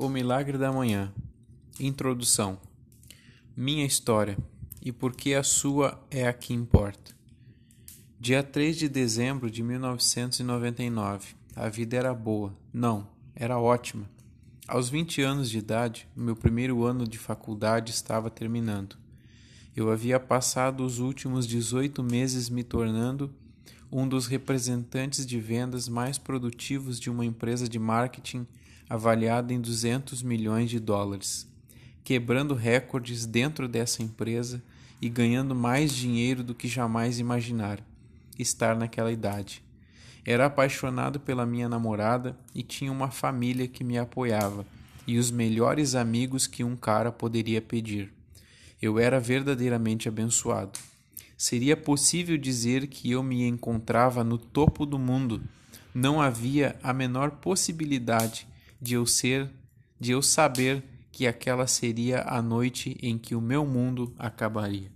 O Milagre da Manhã Introdução Minha história e por que a sua é a que importa. Dia 3 de dezembro de 1999. A vida era boa. Não, era ótima. Aos 20 anos de idade, meu primeiro ano de faculdade estava terminando. Eu havia passado os últimos 18 meses me tornando um dos representantes de vendas mais produtivos de uma empresa de marketing avaliada em 200 milhões de dólares, quebrando recordes dentro dessa empresa e ganhando mais dinheiro do que jamais imaginara estar naquela idade. Era apaixonado pela minha namorada e tinha uma família que me apoiava e os melhores amigos que um cara poderia pedir. Eu era verdadeiramente abençoado. Seria possível dizer que eu me encontrava no topo do mundo. Não havia a menor possibilidade de eu ser, de eu saber que aquela seria a noite em que o meu mundo acabaria.